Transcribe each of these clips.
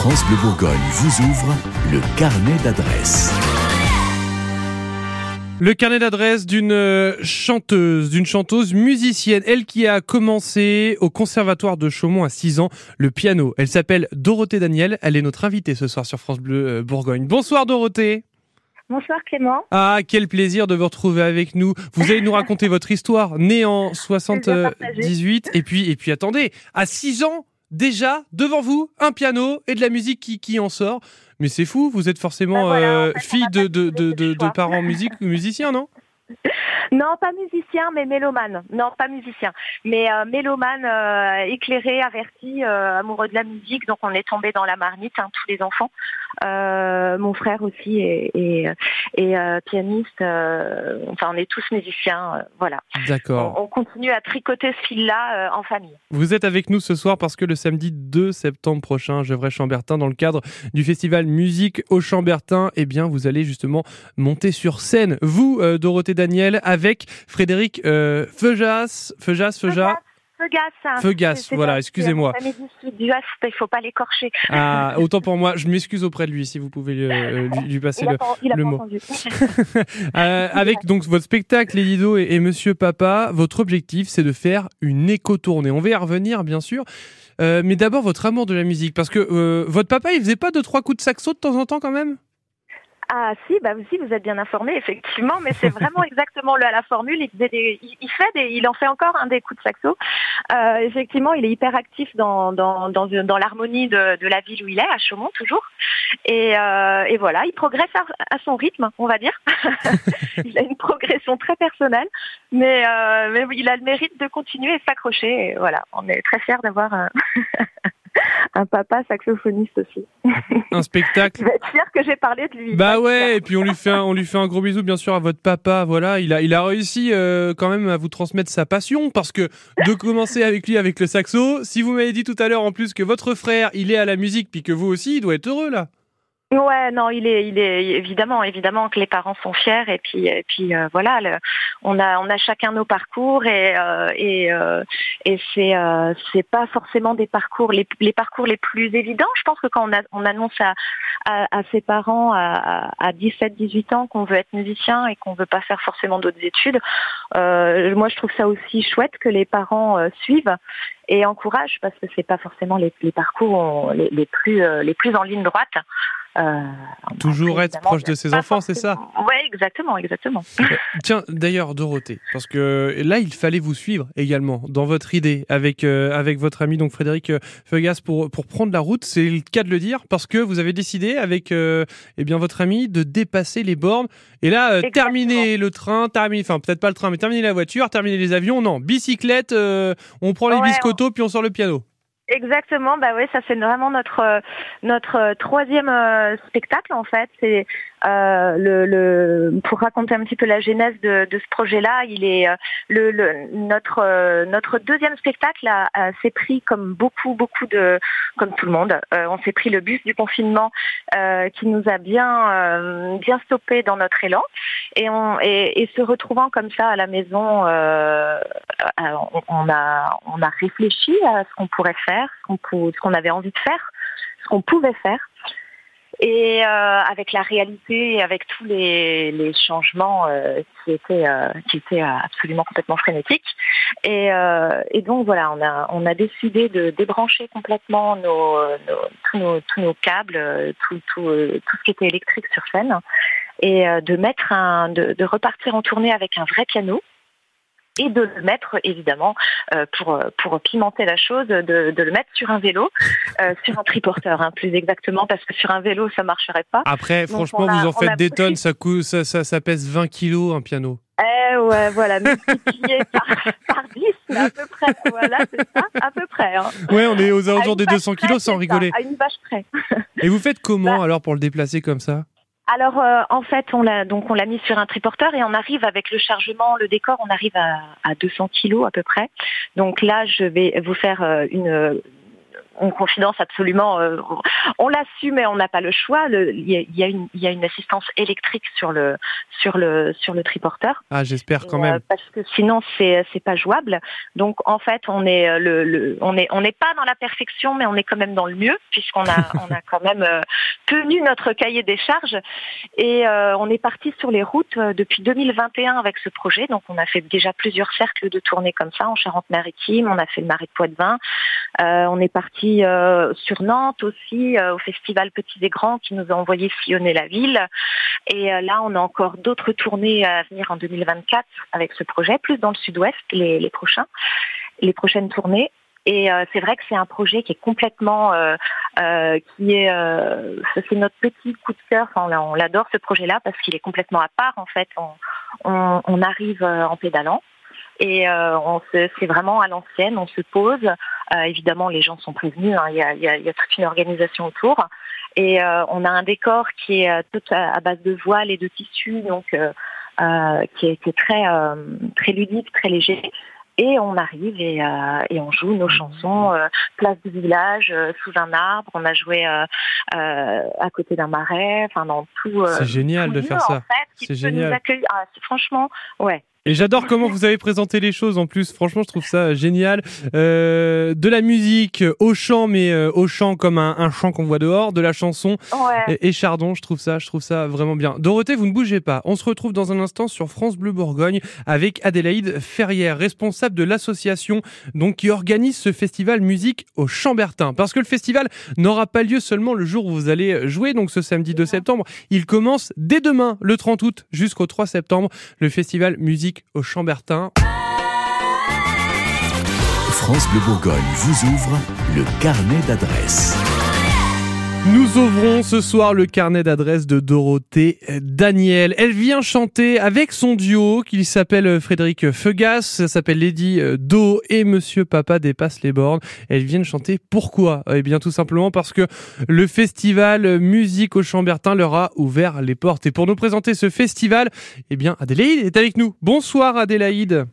France Bleu Bourgogne vous ouvre le carnet d'adresses. Le carnet d'adresse d'une euh, chanteuse, d'une chanteuse musicienne, elle qui a commencé au conservatoire de Chaumont à 6 ans le piano. Elle s'appelle Dorothée Daniel, elle est notre invitée ce soir sur France Bleu euh, Bourgogne. Bonsoir Dorothée. Bonsoir Clément. Ah, quel plaisir de vous retrouver avec nous. Vous allez nous raconter votre histoire, née en 78 et puis et puis attendez, à 6 ans déjà devant vous un piano et de la musique qui, qui en sort. Mais c'est fou, vous êtes forcément Ben voilà, en euh, fait, fille de, de, de, de, de parents musiciens, non? Non, pas musicien, mais mélomane. Non, pas musicien, mais euh, mélomane, euh, éclairé, averti, euh, amoureux de la musique. Donc on est tombé dans la marmite, hein, tous les enfants. Mon frère aussi est, est, est, pianiste. enfin, on est tous musiciens. voilà. D'accord. on continue à tricoter ce fil-là en famille. Vous êtes avec nous ce soir parce que le samedi 2 septembre prochain, Gevrey Chambertin, dans le cadre du festival Musique au Chambertin, eh bien, vous allez justement monter sur scène, vous, Dorothée Daniel, avec Frédéric euh, Feujas, Feujas, Feujas. Feugas. hein. Feugas, c'est voilà, excusez-moi. il faut pas l'écorcher. Ah, autant pour moi, je m'excuse auprès de lui si vous pouvez euh, lui, lui passer Il le. pas, il a le pas mot. Euh, avec donc votre spectacle Les Lido et, et Monsieur Papa, votre objectif c'est de faire une éco-tournée. On va y revenir bien sûr. Euh, mais d'abord votre amour de la musique parce que euh, votre papa il faisait pas deux trois coups de saxo de temps en temps quand même? Ah si, bah aussi vous êtes bien informé effectivement, mais c'est vraiment exactement le- la formule. Il, faisait des, il, il fait des, il en fait encore un des coups de saxo. Euh, effectivement, il est hyper actif dans dans dans, dans l'harmonie de, de la ville où il est, à Chaumont toujours. Et, euh, et voilà, il progresse à, à son rythme, on va dire. il a une progression très personnelle, mais euh, mais il a le mérite de continuer et s'accrocher. Et voilà, on est très fiers d'avoir un, papa saxophoniste aussi. Un spectacle. Il va être fier que j'ai parlé de lui. Bah ouais, et puis on lui fait un, on lui fait un gros bisou bien sûr à votre papa. Voilà, il a il a réussi euh, quand même à vous transmettre sa passion parce que de commencer avec lui avec le saxo. Si vous m'avez dit tout à l'heure en plus que votre frère il est à la musique puis que vous aussi, il doit être heureux là. Ouais, non, il est, il est évidemment, évidemment que les parents sont fiers et puis, et puis euh, voilà, on a, on a chacun nos parcours et euh, et euh, c'est, euh, c'est pas forcément des parcours les, parcours les plus évidents. Je pense que quand on, annonce à, à, ses parents à, à 17, 18 ans qu'on veut être musicien et qu'on veut pas faire forcément d'autres études, moi je trouve ça aussi chouette que les parents suivent et encouragent parce que c'est pas forcément les, parcours les, plus les plus en ligne droite. Euh, Toujours après, être proche de ses enfants, c'est ça Ouais, exactement, exactement. Tiens, d'ailleurs, Dorothée, parce que là, il fallait vous suivre également dans votre idée avec, euh, avec votre ami donc Frédéric euh, Feugas pour, pour prendre la route. C'est le cas de le dire parce que vous avez décidé avec euh, eh bien, votre ami de dépasser les bornes. Et là, euh, terminer le train, terminer, enfin peut-être pas le train, mais terminer la voiture, terminer les avions. Non, bicyclette, euh, on prend les Ouais, biscottos puis on sort le piano. Exactement, bah oui, ça c'est vraiment notre euh, notre euh, troisième euh, spectacle en fait. Euh, le, le pour raconter un petit peu la genèse de, de ce projet-là. Il est euh, le, le notre euh, notre deuxième spectacle s'est pris comme beaucoup beaucoup de comme tout le monde. Euh, on s'est pris le bus du confinement euh, qui nous a bien euh, bien stoppé dans notre élan et on et, et se retrouvant comme ça à la maison, on, on a on a réfléchi à ce qu'on pourrait faire, ce qu'on ce qu'on avait envie de faire, ce qu'on pouvait faire. Et euh, avec la réalité, et avec tous les, les changements euh, qui étaient euh, qui étaient absolument complètement frénétiques. Et, euh, et donc voilà, on a on a décidé de débrancher complètement nos, nos- tous nos tous nos câbles, euh, tout tout euh, tout ce qui était électrique sur scène, et de mettre un de, de repartir en tournée avec un vrai piano et de le mettre évidemment euh, pour pour pimenter la chose, de, de le mettre sur un vélo, euh, sur un triporteur hein, plus exactement, parce que sur un vélo ça marcherait pas. Après, Donc, franchement, a- vous en faites a des tonnes, ça, coûte, ça, ça, ça pèse 20 kilos un piano. Eh ouais, voilà, multiplié par, par 10, mais à peu près. Voilà, c'est ça, à peu près. Hein. Ouais, on est aux alentours des vache 200 près, kilos sans rigoler. ça, à une vache près. Et vous faites comment Bah- alors pour le déplacer comme ça? Alors euh, en fait, on l'a donc on l'a mis sur un triporteur et on arrive avec le chargement, le décor, on arrive à, à 200 kilos à peu près. Donc là, je vais vous faire euh, une en confidence absolument. on l'assume et on n'a pas le choix. Il y, a, une, y a une assistance électrique sur le sur le sur le triporteur. Ah, j'espère quand même. parce que sinon c'est c'est pas jouable. Donc en fait, on est le, on est on n'est pas dans la perfection, mais on est quand même dans le mieux puisqu'on a on a quand même tenu notre cahier des charges et on est parti sur les routes depuis 2021 avec ce projet. Donc on a fait déjà plusieurs cercles de tournée comme ça en Charente-Maritime. On a fait le Marais de Poitevin. Euh, on est parti euh, sur Nantes aussi euh, au festival Petits et Grands qui nous a envoyé sillonner la ville. Et là, on a encore d'autres tournées à venir en 2024 avec ce projet, plus dans le sud-ouest les, prochains, les prochaines tournées. Et c'est vrai que c'est un projet qui est complètement, qui est, c'est notre petit coup de cœur. on, l'adore ce projet-là parce qu'il est complètement à part. En fait, on arrive en pédalant. Et euh, on c'est vraiment à l'ancienne, on se pose. Euh, évidemment, les gens sont prévenus, hein. il, y a, il, y a, toute une organisation autour. Et euh, on a un décor qui est tout à, base de voiles et de tissus, donc qui est, qui, est, très très ludique, très léger. Et on arrive et, et, on joue nos chansons place du village sous un arbre. On a joué à côté d'un marais enfin dans tout c'est génial de faire ça. c'est génial. ah, franchement ouais et j'adore comment vous avez présenté les choses en plus. Franchement, je trouve ça génial. Euh, de la musique au chant, mais euh, au chant comme un, chant qu'on voit dehors, de la chanson et, Chardon. Je trouve ça, je trouve ça vraiment bien. Dorothée, vous ne bougez pas. On se retrouve dans un instant sur France Bleu Bourgogne avec Adélaïde Ferrière, responsable de l'association donc qui organise ce festival musique au Chambertin. Parce que le festival n'aura pas lieu seulement le jour où vous allez jouer, donc ce samedi 2 septembre. Il commence dès demain, le 30 août, jusqu'au 3 septembre, le festival musique au Chambertin. France Bleu Bourgogne vous ouvre le carnet d'adresses. Nous ouvrons ce soir le carnet d'adresses de Dorothée Daniel. Elle vient chanter avec son duo qui s'appelle Frédéric Feugas, ça s'appelle Lady Do et Monsieur Papa dépasse les bornes. Elles viennent chanter pourquoi? Eh bien tout simplement parce que le festival Musique au Chambertin leur a ouvert les portes. Et pour nous présenter ce festival, eh bien Adélaïde est avec nous. Bonsoir Adélaïde.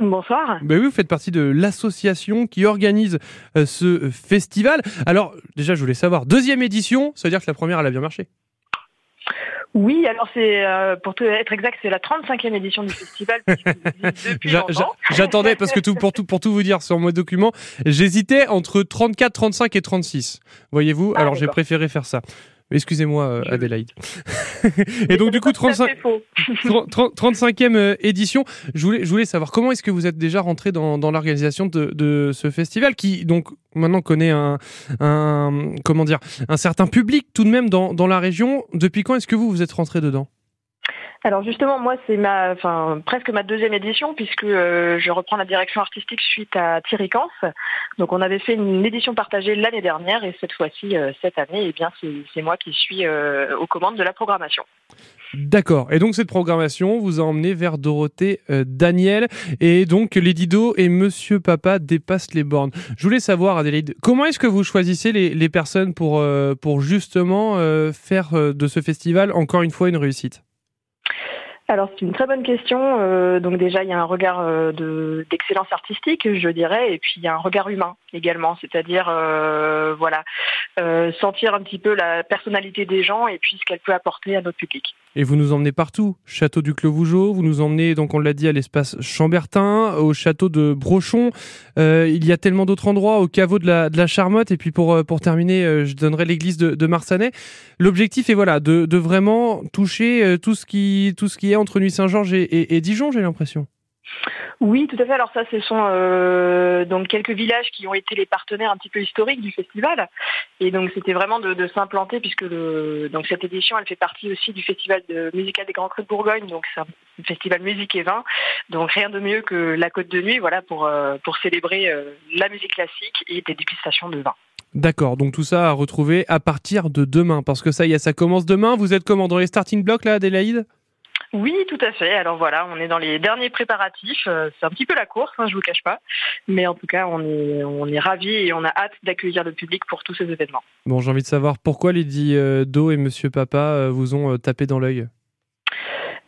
Bonsoir. Ben oui, vous faites partie de l'association qui organise euh, ce festival. Alors, déjà, je voulais savoir, deuxième édition, ça veut dire que la première, elle a bien marché? Oui, alors c'est euh, pour être exact, c'est la 35e édition du festival. J'attendais parce que tout, pour tout pour tout vous dire sur mon document, j'hésitais entre 34, 35 et 36. Voyez-vous, ah, alors j'ai préféré faire ça. Excusez-moi, euh, Adélaïde. et donc, du coup, 35, 35e euh, édition. Je voulais, je voulais savoir comment est-ce que vous êtes déjà rentré dans, dans l'organisation de, de, ce festival qui, donc, maintenant connaît un, un, comment dire, un certain public tout de même dans, dans la région. Depuis quand est-ce que vous vous êtes rentré dedans? Alors justement, moi, c'est ma, enfin, presque ma deuxième édition puisque euh, je reprends la direction artistique suite à Thierry Kans. Donc, on avait fait une édition partagée l'année dernière et cette fois-ci, euh, cette année, eh bien, c'est moi qui suis euh, aux commandes de la programmation. D'accord. Et donc cette programmation vous a emmené vers Dorothée Daniel et donc Lady Do et Monsieur Papa dépassent les bornes. Je voulais savoir Adélaïde, comment est-ce que vous choisissez les, les personnes pour, pour justement faire de ce festival encore une fois une réussite? Alors c'est une très bonne question. Euh, donc déjà il y a un regard euh, d'excellence artistique, je dirais, et puis il y a un regard humain également, c'est-à-dire euh, voilà sentir un petit peu la personnalité des gens et puis ce qu'elle peut apporter à notre public. Et vous nous emmenez partout, château du Clos-Vougeot, vous nous emmenez donc on l'a dit à l'espace Chambertin, au château de Brochon. il y a tellement d'autres endroits, au caveau de la, de la Charmotte, et puis pour pour terminer, je donnerai l'église de, de Marsanais. L'objectif est voilà de, de vraiment toucher tout ce qui tout ce qui est entre Nuit Saint-Georges et, Dijon, j'ai l'impression. Oui, tout à fait. Alors ça, ce sont euh, donc quelques villages qui ont été les partenaires un petit peu historiques du festival. Et donc c'était vraiment de, s'implanter puisque donc cette édition, elle fait partie aussi du festival de musical des Grands Crus de Bourgogne. Donc c'est un festival musique et vin. Donc rien de mieux que la Côte de Nuit, voilà, pour euh, pour célébrer euh, la musique classique et des dégustations de vin. D'accord, donc tout ça à retrouver à partir de demain, parce que ça y est, ça commence demain. Vous êtes comment dans les starting blocks là, Adélaïde? Oui, tout à fait. Alors voilà, on est dans les derniers préparatifs. Euh, c'est un petit peu la course, hein, je vous cache pas. Mais en tout cas, on est, on est ravis et on a hâte d'accueillir le public pour tous ces événements. Bon, j'ai envie de savoir pourquoi Lady euh, Do et Monsieur Papa euh, vous ont tapé dans l'œil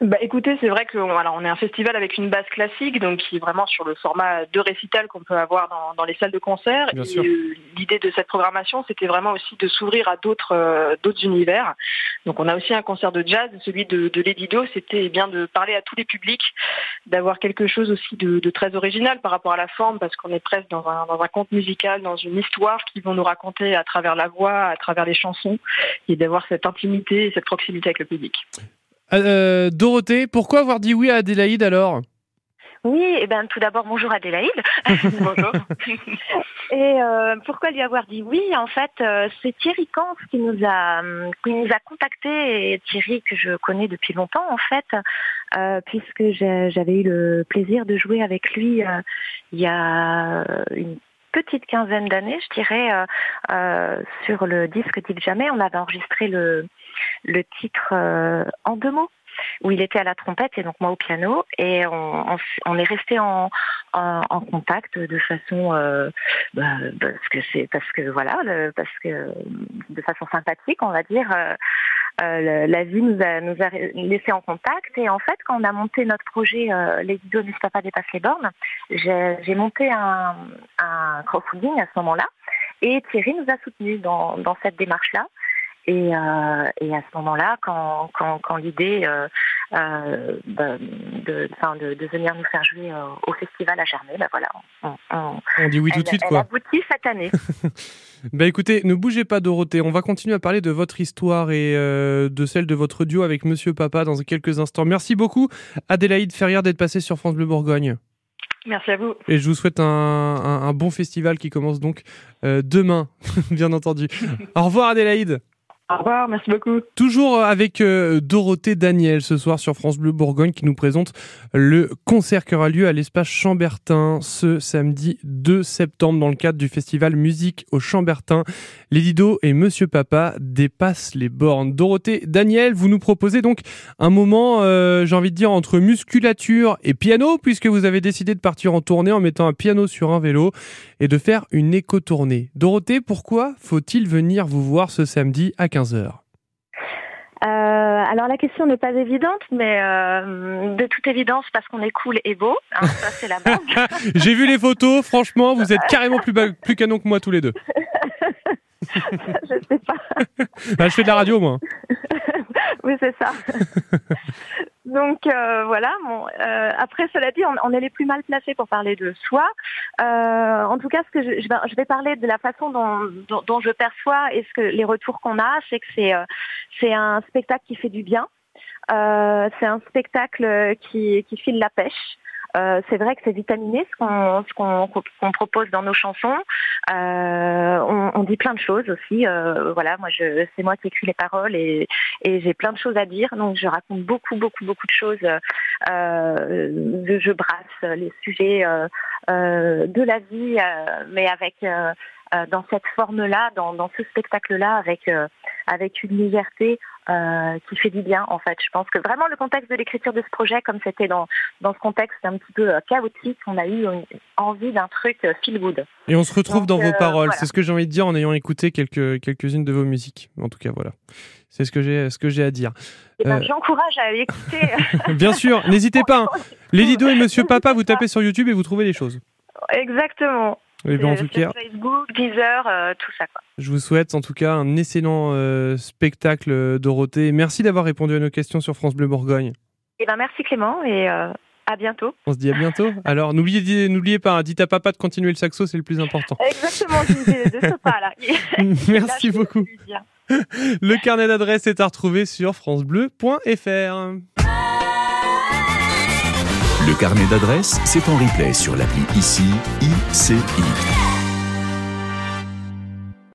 bah, écoutez, c'est vrai que alors, on est un festival avec une base classique, donc qui est vraiment sur le format de récital qu'on peut avoir dans, dans, les salles de concert. Euh, l'idée de cette programmation, c'était vraiment aussi de s'ouvrir à d'autres euh, d'autres univers. Donc on a aussi un concert de jazz, celui de, de Lady Do, c'était eh bien de parler à tous les publics, d'avoir quelque chose aussi de, de, très original par rapport à la forme, parce qu'on est presque dans un, dans un conte musical, dans une histoire qu'ils vont nous raconter à travers la voix, à travers les chansons, et d'avoir cette intimité et cette proximité avec le public. Euh, Dorothée, pourquoi avoir dit oui à Adélaïde alors? Oui, et eh ben tout d'abord bonjour Adélaïde. bonjour. et euh, pourquoi lui avoir dit oui? En fait, euh, c'est Thierry Kant qui nous a qui nous a contacté et Thierry que je connais depuis longtemps en fait, euh, puisque j'avais eu le plaisir de jouer avec lui euh, il y a une petite quinzaine d'années, je dirais, euh, euh, sur le disque Dites Jamais. On avait enregistré le, le titre euh, en deux mots où il était à la trompette et donc moi au piano et on, on, on est resté en, en, en, contact de façon euh, bah, parce que c'est parce que voilà parce que de façon sympathique on va dire euh, la vie nous a, nous laissé en contact et en fait quand on a monté notre projet euh, Les idiots ne pas dépasse les bornes, j'ai monté un, un crowdfunding à ce moment-là et Thierry nous a soutenus dans, dans cette démarche-là. Et, euh, et, à ce moment-là, quand, quand, quand l'idée euh, euh, de, de, de, venir nous faire jouer euh, au festival à Germay, ben voilà, on, on, on, dit oui tout de suite quoi. aboutit cette année. bah écoutez, ne bougez pas Dorothée, on va continuer à parler de votre histoire et euh, de celle de votre duo avec Monsieur Papa dans quelques instants. Merci beaucoup Adélaïde Ferrière d'être passée sur France Bleu Bourgogne. Merci à vous. Et je vous souhaite un, un, un bon festival qui commence donc euh, demain, bien entendu. Au revoir Adélaïde. Au revoir, merci beaucoup. Toujours avec euh, Dorothée Daniel ce soir sur France Bleu Bourgogne qui nous présente le concert qui aura lieu à l'espace Chambertin ce samedi 2 septembre dans le cadre du festival Musique au Chambertin. Les Lido et Monsieur Papa dépassent les bornes. Dorothée Daniel, vous nous proposez donc un moment, euh, j'ai envie de dire, entre musculature et piano puisque vous avez décidé de partir en tournée en mettant un piano sur un vélo et de faire une éco-tournée. Dorothée, pourquoi faut-il venir vous voir ce samedi à 15 15h euh, alors la question n'est pas évidente, mais euh, de toute évidence parce qu'on est cool et beau, hein, ça c'est la base. J'ai vu les photos, franchement, vous êtes carrément plus, plus canon que moi tous les deux. je sais pas. Bah, je fais de la radio moi. oui c'est ça. Donc euh, voilà. Bon, euh, après, cela dit, on, on, est les plus mal placés pour parler de soi. Euh, en tout cas, ce que je, je, vais, parler de la façon dont, dont, dont je perçois et ce que les retours qu'on a, c'est que c'est euh, un spectacle qui fait du bien. Euh, c'est un spectacle qui, qui file la pêche. Euh, c'est vrai que c'est vitaminé ce qu'on propose dans nos chansons. Euh, on, on, dit plein de choses aussi. Euh, voilà, moi je c'est moi qui écris les paroles et, et j'ai plein de choses à dire. Donc je raconte beaucoup beaucoup beaucoup de choses. Euh, je brasse les sujets euh, de la vie, mais avec dans cette forme-là, dans, dans, ce spectacle-là, avec avec une liberté euh, qui fait du bien en fait. Je pense que vraiment le contexte de l'écriture de ce projet, comme c'était dans, dans ce contexte un petit peu euh, chaotique, on a eu une, envie d'un truc euh, feel good. Et on se retrouve Donc, dans vos paroles, voilà. c'est ce que j'ai envie de dire en ayant écouté quelques, quelques-unes de vos musiques. En tout cas, voilà. C'est ce que j'ai ce que j'ai à dire. Eh ben, J'encourage à aller écouter. Bien sûr, n'hésitez pas. Hein. Les Lido et Monsieur Papa, vous tapez sur YouTube et vous trouvez les choses. Exactement. Eh bien, en tout cas, Facebook, Deezer, euh, tout ça. Quoi. Je vous souhaite en tout cas un excellent euh, spectacle, euh, Dorothée. Merci d'avoir répondu à nos questions sur France Bleu Bourgogne. Eh ben, merci Clément et euh, à bientôt. On se dit à bientôt. Alors n'oubliez n'oubliez pas, hein, dites à papa de continuer le saxo, c'est le plus important. Exactement, de ce pas là. merci là, beaucoup. Le carnet d'adresse est à retrouver sur francebleu.fr. Le carnet d'adresse, c'est en replay sur l'appli ICI, ICI.